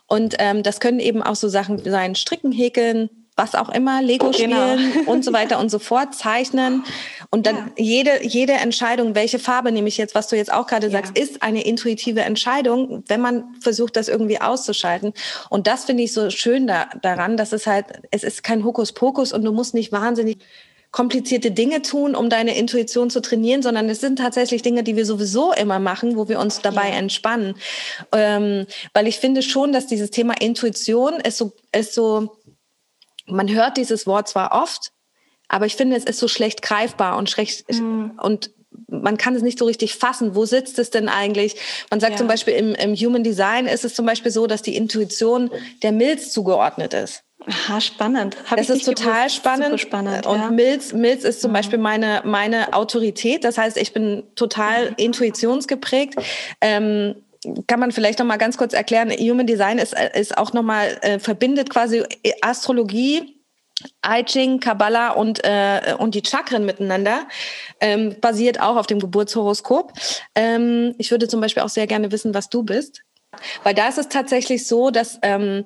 Und das können eben auch so Sachen sein, Stricken, Häkeln, was auch immer, Lego genau. spielen genau. und so weiter und so fort, zeichnen. Und dann ja. jede, jede Entscheidung, welche Farbe nehme ich jetzt, was du jetzt auch gerade ja. sagst, ist eine intuitive Entscheidung, wenn man versucht, das irgendwie auszuschalten. Und das finde ich so schön da, daran, dass es halt, es ist kein Hokuspokus und du musst nicht wahnsinnig komplizierte Dinge tun, um deine Intuition zu trainieren, sondern es sind tatsächlich Dinge, die wir sowieso immer machen, wo wir uns dabei ja. entspannen. Ähm, weil ich finde schon, dass dieses Thema Intuition ist so, ist so, man hört dieses Wort zwar oft, aber ich finde, es ist so schlecht greifbar und schlecht mhm. und man kann es nicht so richtig fassen. Wo sitzt es denn eigentlich? Man sagt ja. zum Beispiel im, im Human Design ist es zum Beispiel so, dass die Intuition der Milz zugeordnet ist. Aha, spannend. Hab das ist total gewusst. spannend. spannend. Und ja. Milz, Milz ist zum mhm. Beispiel meine, meine Autorität. Das heißt, ich bin total mhm. intuitionsgeprägt. Ähm, kann man vielleicht noch mal ganz kurz erklären, Human Design ist, ist auch noch mal, äh, verbindet quasi Astrologie, I Ching, Kabbalah und, äh, und die Chakren miteinander, ähm, basiert auch auf dem Geburtshoroskop. Ähm, ich würde zum Beispiel auch sehr gerne wissen, was du bist. Weil da ist es tatsächlich so, dass ähm,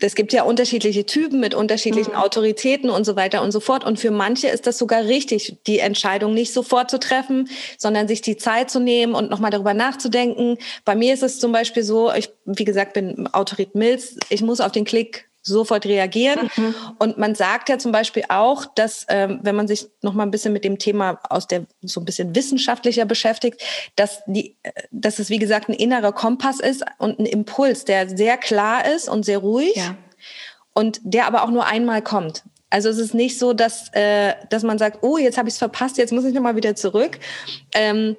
es gibt ja unterschiedliche Typen mit unterschiedlichen mhm. Autoritäten und so weiter und so fort. Und für manche ist das sogar richtig, die Entscheidung nicht sofort zu treffen, sondern sich die Zeit zu nehmen und nochmal darüber nachzudenken. Bei mir ist es zum Beispiel so, ich, wie gesagt, bin Autorit Mills. Ich muss auf den Klick sofort reagieren. Mhm. Und man sagt ja zum Beispiel auch, dass ähm, wenn man sich noch mal ein bisschen mit dem Thema aus der so ein bisschen wissenschaftlicher beschäftigt, dass die, äh, dass es wie gesagt ein innerer Kompass ist und ein Impuls, der sehr klar ist und sehr ruhig ja. und der aber auch nur einmal kommt. Also es ist nicht so, dass, äh, dass man sagt, oh, jetzt habe ich es verpasst, jetzt muss ich nochmal wieder zurück. Ähm,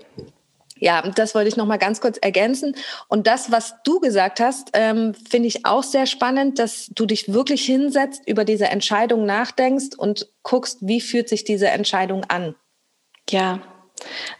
ja, das wollte ich noch mal ganz kurz ergänzen. Und das, was du gesagt hast, ähm, finde ich auch sehr spannend, dass du dich wirklich hinsetzt, über diese Entscheidung nachdenkst und guckst, wie fühlt sich diese Entscheidung an. Ja,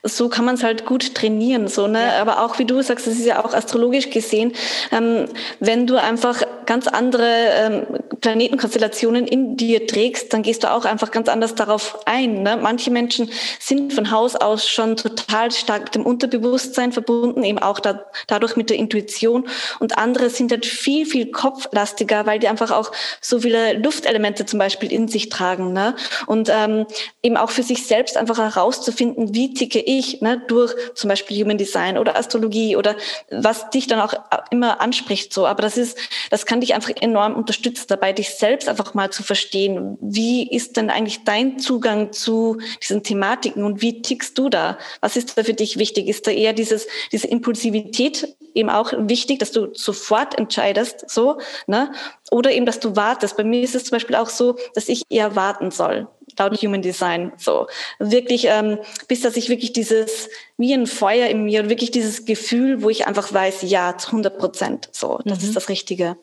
so kann man es halt gut trainieren, so ne. Ja. Aber auch wie du sagst, das ist ja auch astrologisch gesehen, ähm, wenn du einfach ganz andere ähm, Planetenkonstellationen in dir trägst, dann gehst du auch einfach ganz anders darauf ein. Ne? Manche Menschen sind von Haus aus schon total stark mit dem Unterbewusstsein verbunden, eben auch da, dadurch mit der Intuition. Und andere sind halt viel, viel kopflastiger, weil die einfach auch so viele Luftelemente zum Beispiel in sich tragen. Ne? Und ähm, eben auch für sich selbst einfach herauszufinden, wie ticke ich ne, durch zum Beispiel Human Design oder Astrologie oder was dich dann auch immer anspricht. So, aber das ist, das kann dich einfach enorm unterstützen dabei, dich selbst einfach mal zu verstehen. Wie ist denn eigentlich dein Zugang zu diesen Thematiken und wie tickst du da? Was ist da für dich wichtig? Ist da eher dieses diese Impulsivität eben auch wichtig, dass du sofort entscheidest, so, ne? Oder eben, dass du wartest. Bei mir ist es zum Beispiel auch so, dass ich eher warten soll laut Human Design. So wirklich, ähm, bis dass ich wirklich dieses wie ein Feuer in mir, wirklich dieses Gefühl, wo ich einfach weiß, ja, zu 100 Prozent. So, das mhm. ist das Richtige.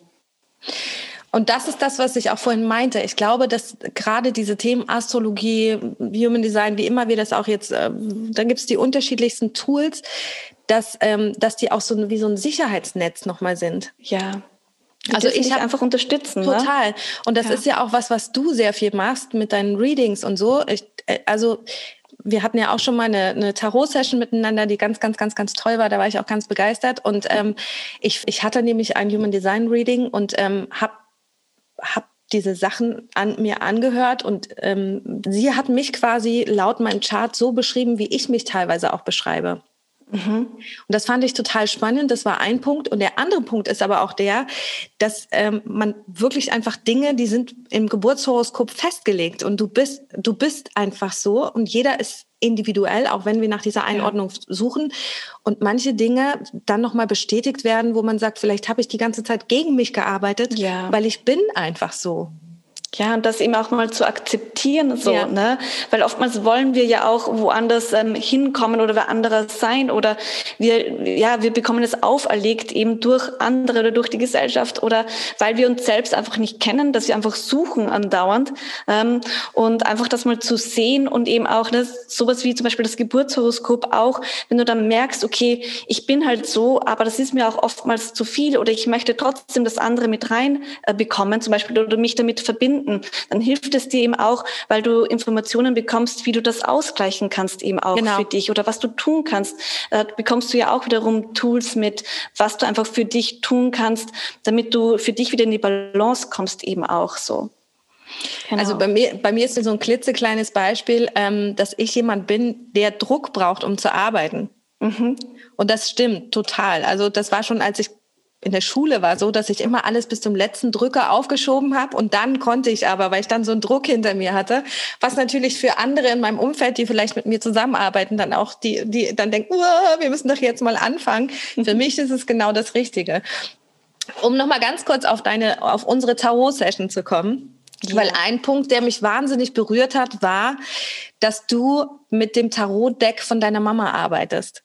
Und das ist das, was ich auch vorhin meinte. Ich glaube, dass gerade diese Themen Astrologie, Human Design, wie immer wir das auch jetzt, äh, dann gibt es die unterschiedlichsten Tools, dass, ähm, dass die auch so wie so ein Sicherheitsnetz nochmal sind. Ja. Also ich habe einfach unterstützen. Ne? Total. Ne? Und das ja. ist ja auch was, was du sehr viel machst mit deinen Readings und so. Ich, äh, also wir hatten ja auch schon mal eine, eine Tarot-Session miteinander, die ganz, ganz, ganz, ganz toll war. Da war ich auch ganz begeistert. Und ähm, ich, ich hatte nämlich ein Human Design Reading und ähm, habe hab diese Sachen an mir angehört und ähm, sie hat mich quasi laut meinem Chart so beschrieben, wie ich mich teilweise auch beschreibe. Mhm. Und das fand ich total spannend. Das war ein Punkt. Und der andere Punkt ist aber auch der, dass ähm, man wirklich einfach Dinge, die sind im Geburtshoroskop festgelegt und du bist, du bist einfach so und jeder ist individuell, auch wenn wir nach dieser Einordnung ja. suchen und manche Dinge dann nochmal bestätigt werden, wo man sagt, vielleicht habe ich die ganze Zeit gegen mich gearbeitet, ja. weil ich bin einfach so. Ja, und das eben auch mal zu akzeptieren, so, ja. ne? Weil oftmals wollen wir ja auch woanders ähm, hinkommen oder wer anderes sein oder wir, ja, wir bekommen es auferlegt eben durch andere oder durch die Gesellschaft oder weil wir uns selbst einfach nicht kennen, dass wir einfach suchen andauernd ähm, und einfach das mal zu sehen und eben auch ne, sowas wie zum Beispiel das Geburtshoroskop auch, wenn du dann merkst, okay, ich bin halt so, aber das ist mir auch oftmals zu viel oder ich möchte trotzdem das andere mit rein äh, bekommen, zum Beispiel oder mich damit verbinden finden, dann hilft es dir eben auch, weil du Informationen bekommst, wie du das ausgleichen kannst eben auch genau. für dich oder was du tun kannst. Da bekommst du ja auch wiederum Tools mit, was du einfach für dich tun kannst, damit du für dich wieder in die Balance kommst eben auch so. Genau. Also bei mir, bei mir ist so ein klitzekleines Beispiel, ähm, dass ich jemand bin, der Druck braucht, um zu arbeiten. Mhm. Und das stimmt total. Also das war schon, als ich in der Schule war so, dass ich immer alles bis zum letzten Drücker aufgeschoben habe und dann konnte ich aber, weil ich dann so einen Druck hinter mir hatte, was natürlich für andere in meinem Umfeld, die vielleicht mit mir zusammenarbeiten, dann auch die, die dann denken, wir müssen doch jetzt mal anfangen. für mich ist es genau das Richtige. Um noch mal ganz kurz auf deine, auf unsere Tarot-Session zu kommen. Ja. Weil ein Punkt, der mich wahnsinnig berührt hat, war, dass du mit dem Tarot-Deck von deiner Mama arbeitest.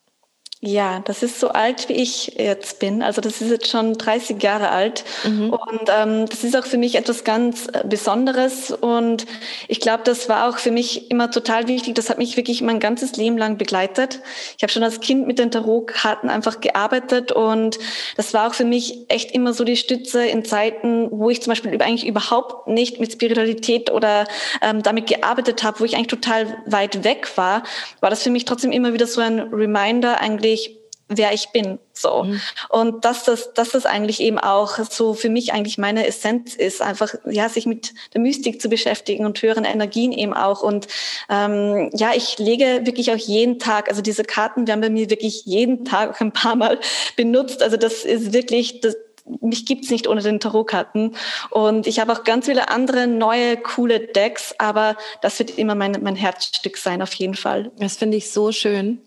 Ja, das ist so alt, wie ich jetzt bin. Also das ist jetzt schon 30 Jahre alt. Mhm. Und ähm, das ist auch für mich etwas ganz äh, Besonderes. Und ich glaube, das war auch für mich immer total wichtig. Das hat mich wirklich mein ganzes Leben lang begleitet. Ich habe schon als Kind mit den Tarotkarten einfach gearbeitet. Und das war auch für mich echt immer so die Stütze in Zeiten, wo ich zum Beispiel eigentlich überhaupt nicht mit Spiritualität oder ähm, damit gearbeitet habe, wo ich eigentlich total weit weg war, war das für mich trotzdem immer wieder so ein Reminder eigentlich, ich, wer ich bin. So. Mhm. Und dass das, dass das eigentlich eben auch so für mich eigentlich meine Essenz ist, einfach ja, sich mit der Mystik zu beschäftigen und höheren Energien eben auch. Und ähm, ja, ich lege wirklich auch jeden Tag, also diese Karten werden bei mir wirklich jeden Tag auch ein paar Mal benutzt. Also das ist wirklich, das, mich gibt's nicht ohne den Tarotkarten. Und ich habe auch ganz viele andere neue, coole Decks, aber das wird immer mein, mein Herzstück sein, auf jeden Fall. Das finde ich so schön.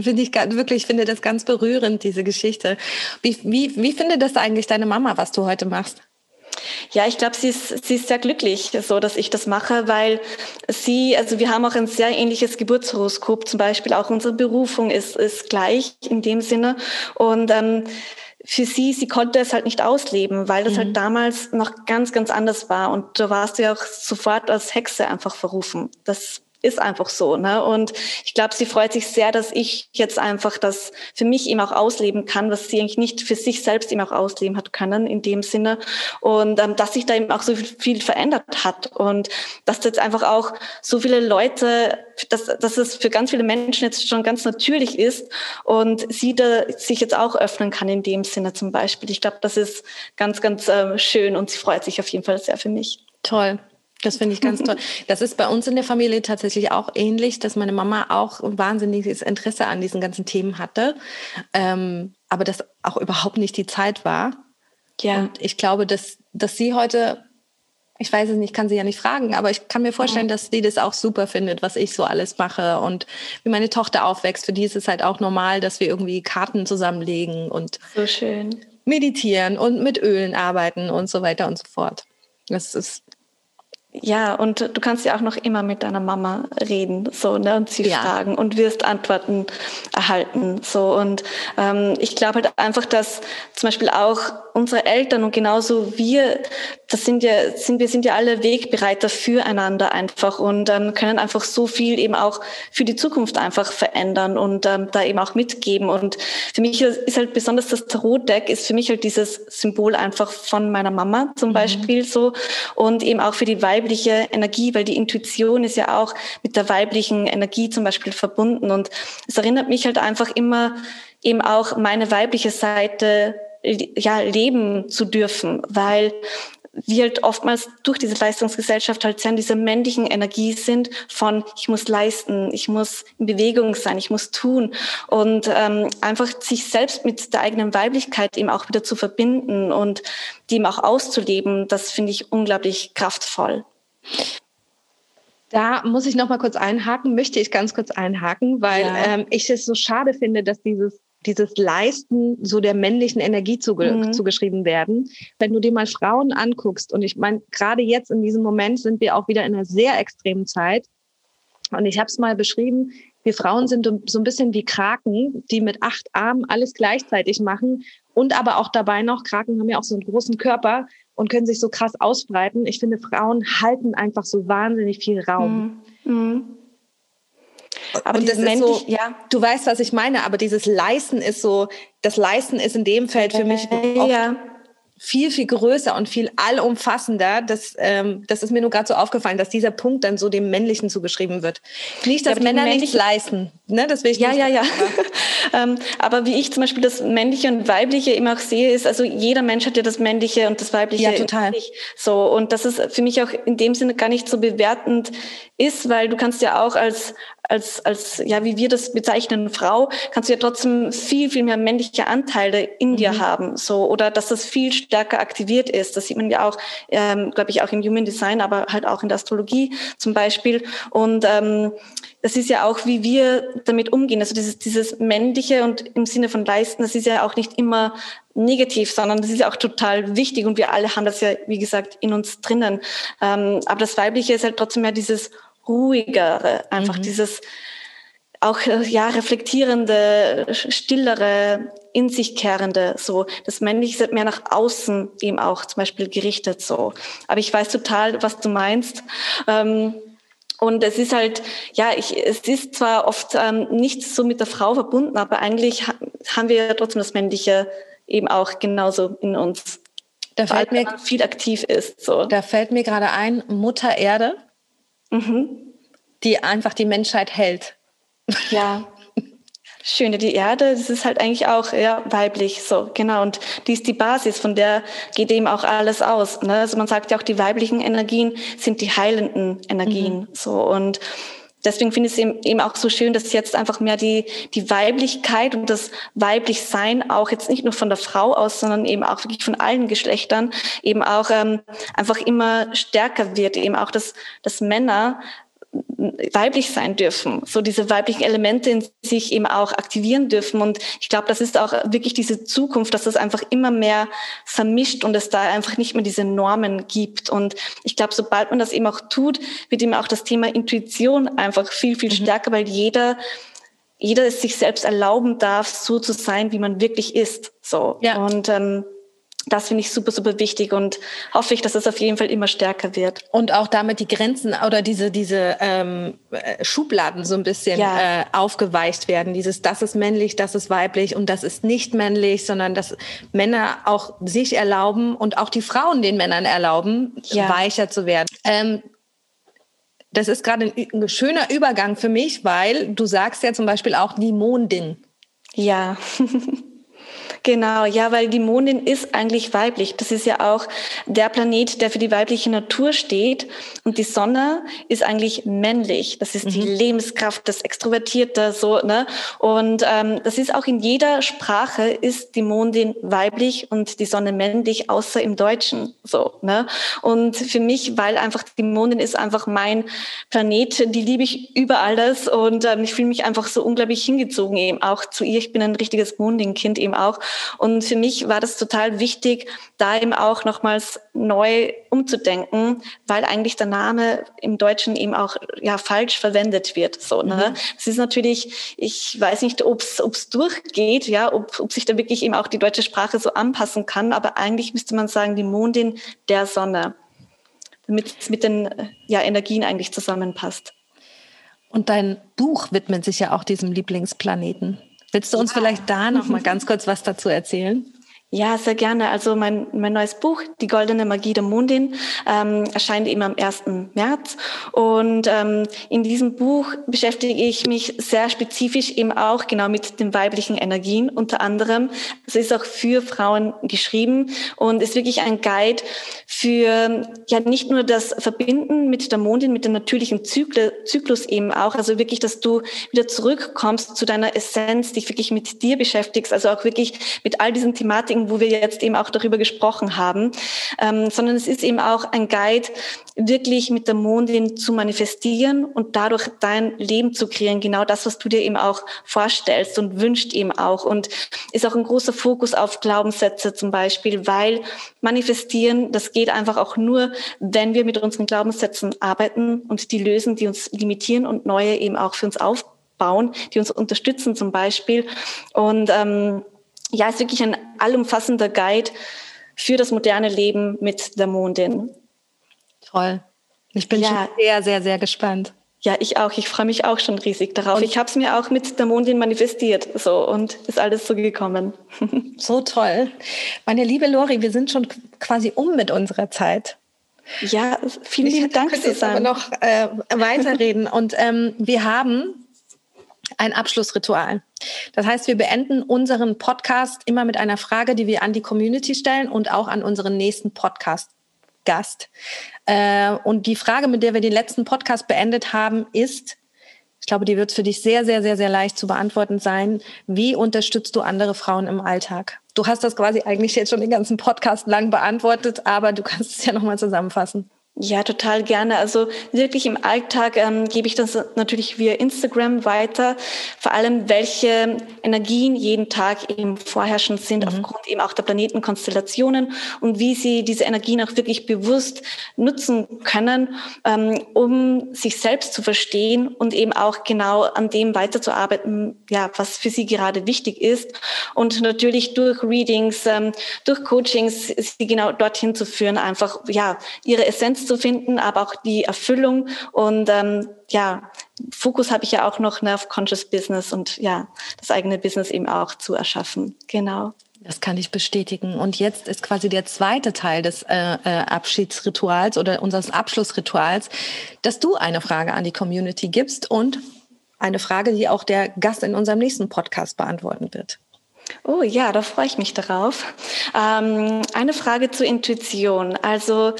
Finde ich wirklich, ich finde das ganz berührend, diese Geschichte. Wie, wie, wie findet das eigentlich deine Mama, was du heute machst? Ja, ich glaube, sie ist, sie ist sehr glücklich, so dass ich das mache, weil sie, also wir haben auch ein sehr ähnliches Geburtshoroskop, zum Beispiel auch unsere Berufung ist, ist gleich in dem Sinne. Und ähm, für sie, sie konnte es halt nicht ausleben, weil das halt mhm. halt damals noch ganz, ganz anders war. Und da warst du ja auch sofort als Hexe einfach verrufen. Das ist einfach so. Ne? Und ich glaube, sie freut sich sehr, dass ich jetzt einfach das für mich eben auch ausleben kann, was sie eigentlich nicht für sich selbst eben auch ausleben hat können in dem Sinne. Und ähm, dass sich da eben auch so viel verändert hat und dass jetzt einfach auch so viele Leute, dass, dass es für ganz viele Menschen jetzt schon ganz natürlich ist und sie da sich jetzt auch öffnen kann in dem Sinne zum Beispiel. Ich glaube, das ist ganz, ganz äh, schön und sie freut sich auf jeden Fall sehr für mich. Toll. Das finde ich ganz toll. Das ist bei uns in der Familie tatsächlich auch ähnlich, dass meine Mama auch ein wahnsinniges Interesse an diesen ganzen Themen hatte, ähm, aber das auch überhaupt nicht die Zeit war. Ja. Und ich glaube, dass, dass sie heute, ich weiß es nicht, kann sie ja nicht fragen, aber ich kann mir vorstellen, dass sie das auch super findet, was ich so alles mache und wie meine Tochter aufwächst. Für die ist es halt auch normal, dass wir irgendwie Karten zusammenlegen und so schön. meditieren und mit Ölen arbeiten und so weiter und so fort. Das ist ja, und du kannst ja auch noch immer mit deiner Mama reden, so, ne, und sie ja. fragen und wirst Antworten erhalten, so. Und ähm, ich glaube halt einfach, dass zum Beispiel auch unsere Eltern und genauso wir, das sind ja, sind, wir sind ja alle Wegbereiter füreinander einfach und ähm, können einfach so viel eben auch für die Zukunft einfach verändern und ähm, da eben auch mitgeben. Und für mich ist halt besonders das Tarot-Deck ist für mich halt dieses Symbol einfach von meiner Mama zum mhm. Beispiel so und eben auch für die Weib weibliche Energie, weil die Intuition ist ja auch mit der weiblichen Energie zum Beispiel verbunden. Und es erinnert mich halt einfach immer eben auch meine weibliche Seite ja, leben zu dürfen, weil wir halt oftmals durch diese Leistungsgesellschaft halt sehr in dieser männlichen Energie sind von ich muss leisten, ich muss in Bewegung sein, ich muss tun und ähm, einfach sich selbst mit der eigenen Weiblichkeit eben auch wieder zu verbinden und die eben auch auszuleben, das finde ich unglaublich kraftvoll. Da muss ich noch mal kurz einhaken, möchte ich ganz kurz einhaken, weil ja. ähm, ich es so schade finde, dass dieses dieses Leisten so der männlichen Energie zuge mhm. zugeschrieben werden. Wenn du dir mal Frauen anguckst, und ich meine, gerade jetzt in diesem Moment sind wir auch wieder in einer sehr extremen Zeit. Und ich habe es mal beschrieben, wir Frauen sind so ein bisschen wie Kraken, die mit acht Armen alles gleichzeitig machen und aber auch dabei noch, Kraken haben ja auch so einen großen Körper und können sich so krass ausbreiten. Ich finde, Frauen halten einfach so wahnsinnig viel Raum. Mhm. Mhm. Aber und das ist so, ja. du weißt, was ich meine, aber dieses Leisten ist so, das Leisten ist in dem Feld für mich oft ja viel, viel größer und viel allumfassender. Das, ähm, das ist mir nur gerade so aufgefallen, dass dieser Punkt dann so dem Männlichen zugeschrieben wird. Nicht, dass ja, Männer nichts leisten. Ne? Das will ich ja, nicht. Ja, ja, ja. ähm, aber wie ich zum Beispiel das Männliche und Weibliche immer auch sehe, ist, also jeder Mensch hat ja das Männliche und das Weibliche. Ja, total. So. Und das ist für mich auch in dem Sinne gar nicht so bewertend ist, weil du kannst ja auch als, als, als, ja, wie wir das bezeichnen, Frau, kannst du ja trotzdem viel, viel mehr männliche Anteile in mhm. dir haben, so, oder dass das viel stärker aktiviert ist. Das sieht man ja auch, ähm, glaube ich, auch im Human Design, aber halt auch in der Astrologie zum Beispiel. Und ähm, das ist ja auch, wie wir damit umgehen. Also dieses, dieses männliche und im Sinne von leisten, das ist ja auch nicht immer negativ, sondern das ist ja auch total wichtig und wir alle haben das ja, wie gesagt, in uns drinnen. Ähm, aber das Weibliche ist halt trotzdem ja dieses ruhigere, einfach mhm. dieses auch äh, ja reflektierende, stillere, in sich kehrende, so das Männliche ist mehr nach außen eben auch zum Beispiel gerichtet so. Aber ich weiß total, was du meinst. Ähm, und es ist halt, ja, ich, es ist zwar oft ähm, nicht so mit der Frau verbunden, aber eigentlich ha haben wir ja trotzdem das Männliche eben auch genauso in uns. Da fällt mir viel aktiv ist. So. Da fällt mir gerade ein, Mutter Erde mhm. die einfach die Menschheit hält. Ja. Schöne, die Erde, das ist halt eigentlich auch ja, weiblich, so, genau. Und die ist die Basis, von der geht eben auch alles aus. Ne? Also man sagt ja auch, die weiblichen Energien sind die heilenden Energien, mhm. so. Und deswegen finde ich es eben, eben auch so schön, dass jetzt einfach mehr die, die Weiblichkeit und das Weiblichsein auch jetzt nicht nur von der Frau aus, sondern eben auch wirklich von allen Geschlechtern eben auch ähm, einfach immer stärker wird, eben auch, dass, dass Männer weiblich sein dürfen, so diese weiblichen Elemente in sich eben auch aktivieren dürfen. Und ich glaube, das ist auch wirklich diese Zukunft, dass das einfach immer mehr vermischt und es da einfach nicht mehr diese Normen gibt. Und ich glaube, sobald man das eben auch tut, wird eben auch das Thema Intuition einfach viel, viel mhm. stärker, weil jeder jeder es sich selbst erlauben darf, so zu sein, wie man wirklich ist. So. Ja. Und ähm, das finde ich super, super wichtig und hoffe ich, dass es auf jeden Fall immer stärker wird. Und auch damit die Grenzen oder diese, diese ähm, äh, Schubladen so ein bisschen ja. äh, aufgeweicht werden. Dieses, das ist männlich, das ist weiblich und das ist nicht männlich, sondern dass Männer auch sich erlauben und auch die Frauen den Männern erlauben, ja. weicher zu werden. Ähm, das ist gerade ein, ein schöner Übergang für mich, weil du sagst ja zum Beispiel auch die Mondin. Ja. Genau, ja, weil die Mondin ist eigentlich weiblich. Das ist ja auch der Planet, der für die weibliche Natur steht. Und die Sonne ist eigentlich männlich. Das ist mhm. die Lebenskraft, das Extrovertierte, so, ne? Und ähm, das ist auch in jeder Sprache ist die Mondin weiblich und die Sonne männlich, außer im Deutschen, so, ne? Und für mich, weil einfach die Mondin ist einfach mein Planet, die liebe ich über alles und ähm, ich fühle mich einfach so unglaublich hingezogen eben auch zu ihr. Ich bin ein richtiges Mondin-Kind eben auch. Und für mich war das total wichtig, da eben auch nochmals neu umzudenken, weil eigentlich der Name im Deutschen eben auch ja falsch verwendet wird. So, ne? Mhm. Es ist natürlich, ich weiß nicht, ob es durchgeht, ja, ob, ob sich da wirklich eben auch die deutsche Sprache so anpassen kann, aber eigentlich müsste man sagen, die Mondin der Sonne, damit es mit den ja, Energien eigentlich zusammenpasst. Und dein Buch widmet sich ja auch diesem Lieblingsplaneten. Willst du uns ja. vielleicht da noch mal ganz kurz was dazu erzählen? Ja, sehr gerne. Also mein, mein neues Buch, Die goldene Magie der Mondin, ähm, erscheint eben am 1. März. Und ähm, in diesem Buch beschäftige ich mich sehr spezifisch eben auch genau mit den weiblichen Energien unter anderem. Es ist auch für Frauen geschrieben und ist wirklich ein Guide für ja nicht nur das Verbinden mit der Mondin, mit dem natürlichen Zyklus, Zyklus eben auch, also wirklich, dass du wieder zurückkommst zu deiner Essenz, dich wirklich mit dir beschäftigst, also auch wirklich mit all diesen Thematiken, Wo wir jetzt eben auch darüber gesprochen haben, ähm, sondern es ist eben auch ein Guide, wirklich mit der Mondin zu manifestieren und dadurch dein Leben zu kreieren, genau das, was du dir eben auch vorstellst und wünscht eben auch. Und ist auch ein großer Fokus auf Glaubenssätze zum Beispiel, weil manifestieren, das geht einfach auch nur, wenn wir mit unseren Glaubenssätzen arbeiten und die lösen, die uns limitieren und neue eben auch für uns aufbauen, die uns unterstützen zum Beispiel. Und ähm, ja, ist wirklich ein allumfassender Guide für das moderne Leben mit der Mondin. Toll. Ich bin ja. schon sehr, sehr, sehr gespannt. Ja, ich auch. Ich freue mich auch schon riesig darauf. Und ich habe es mir auch mit der Mondin manifestiert so und ist alles so gekommen. So toll. Meine liebe Lori, wir sind schon quasi um mit unserer Zeit. Ja, vielen lieben Dank, Susanne. Ich aber noch äh, weiterreden. und ähm, wir haben ein Abschlussritual. Das heißt, wir beenden unseren Podcast immer mit einer Frage, die wir an die Community stellen und auch an unseren nächsten Podcast-Gast. Äh, und die Frage, mit der wir den letzten Podcast beendet haben, ist, ich glaube, die wird für dich sehr, sehr, sehr, sehr leicht zu beantworten sein. Wie unterstützt du andere Frauen im Alltag? Du hast das quasi eigentlich jetzt schon den ganzen Podcast lang beantwortet, aber du kannst es ja nochmal zusammenfassen. Ja, total gerne. Also wirklich im Alltag ähm, gebe ich das natürlich via Instagram weiter. Vor allem, welche Energien jeden Tag eben vorherrschend sind, mhm. aufgrund eben auch der Planetenkonstellationen und wie sie diese Energien auch wirklich bewusst nutzen können, ähm, um sich selbst zu verstehen und eben auch genau an dem weiterzuarbeiten, ja, was für sie gerade wichtig ist. Und natürlich durch Readings, ähm, durch Coachings, sie genau dorthin zu führen, einfach, ja, ihre Essenz zu finden, aber auch die Erfüllung. Und ähm, ja, Fokus habe ich ja auch noch ne, auf Conscious Business und ja, das eigene Business eben auch zu erschaffen. Genau. Das kann ich bestätigen. Und jetzt ist quasi der zweite Teil des äh, äh, Abschiedsrituals oder unseres Abschlussrituals, dass du eine Frage an die Community gibst und eine Frage, die auch der Gast in unserem nächsten Podcast beantworten wird. Oh ja, da freue ich mich darauf. Ähm, eine Frage zur Intuition. Also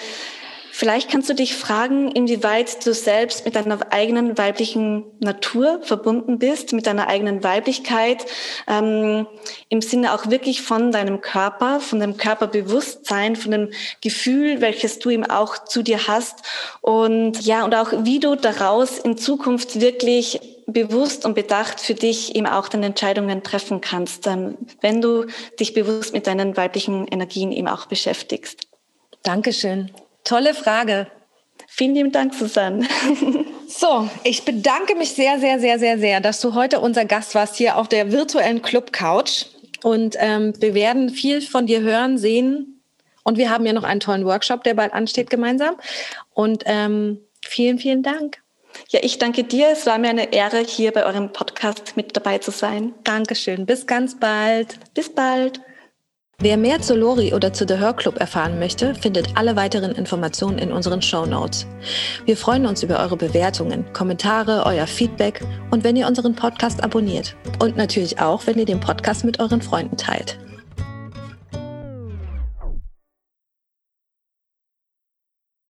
Vielleicht kannst du dich fragen, inwieweit du selbst mit deiner eigenen weiblichen Natur verbunden bist, mit deiner eigenen Weiblichkeit, ähm, im Sinne auch wirklich von deinem Körper, von dem Körperbewusstsein, von dem Gefühl, welches du eben auch zu dir hast und ja, und auch wie du daraus in Zukunft wirklich bewusst und bedacht für dich eben auch deine Entscheidungen treffen kannst, ähm, wenn du dich bewusst mit deinen weiblichen Energien eben auch beschäftigst. Dankeschön. Tolle Frage. Vielen lieben Dank, Susanne. So, ich bedanke mich sehr, sehr, sehr, sehr, sehr, dass du heute unser Gast warst hier auf der virtuellen Club Couch. Und ähm, wir werden viel von dir hören, sehen. Und wir haben ja noch einen tollen Workshop, der bald ansteht gemeinsam. Und ähm, vielen, vielen Dank. Ja, ich danke dir. Es war mir eine Ehre, hier bei eurem Podcast mit dabei zu sein. Dankeschön. Bis ganz bald. Bis bald. Wer mehr zu Lori oder zu The Her Club erfahren möchte, findet alle weiteren Informationen in unseren Show Notes. Wir freuen uns über eure Bewertungen, Kommentare, euer Feedback und wenn ihr unseren Podcast abonniert. Und natürlich auch, wenn ihr den Podcast mit euren Freunden teilt.